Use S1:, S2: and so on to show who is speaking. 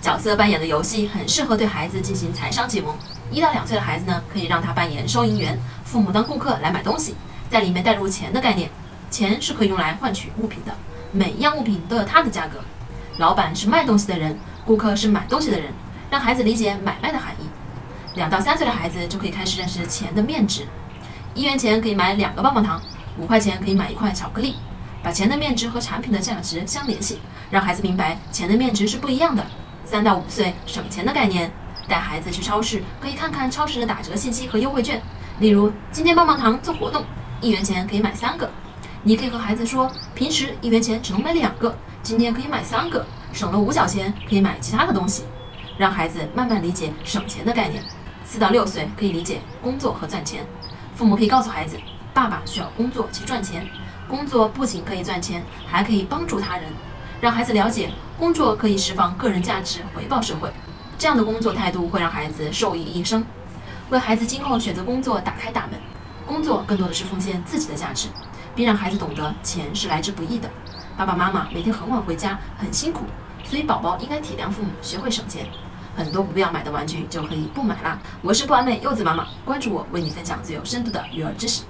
S1: 角色扮演的游戏很适合对孩子进行财商启蒙。一到两岁的孩子呢，可以让他扮演收银员，父母当顾客来买东西，在里面带入钱的概念。钱是可以用来换取物品的，每一样物品都有它的价格。老板是卖东西的人，顾客是买东西的人，让孩子理解买卖的含义。两到三岁的孩子就可以开始认识钱的面值，一元钱可以买两个棒棒糖，五块钱可以买一块巧克力。把钱的面值和产品的价值相联系，让孩子明白钱的面值是不一样的。三到五岁省钱的概念，带孩子去超市，可以看看超市的打折信息和优惠券。例如，今天棒棒糖做活动，一元钱可以买三个。你可以和孩子说，平时一元钱只能买两个，今天可以买三个，省了五角钱可以买其他的东西，让孩子慢慢理解省钱的概念。四到六岁可以理解工作和赚钱，父母可以告诉孩子，爸爸需要工作去赚钱。工作不仅可以赚钱，还可以帮助他人，让孩子了解工作可以释放个人价值，回报社会。这样的工作态度会让孩子受益一生，为孩子今后选择工作打开大门。工作更多的是奉献自己的价值，并让孩子懂得钱是来之不易的。爸爸妈妈每天很晚回家，很辛苦，所以宝宝应该体谅父母，学会省钱。很多不必要买的玩具就可以不买啦。我是不完美柚子妈妈，关注我，为你分享最有深度的育儿知识。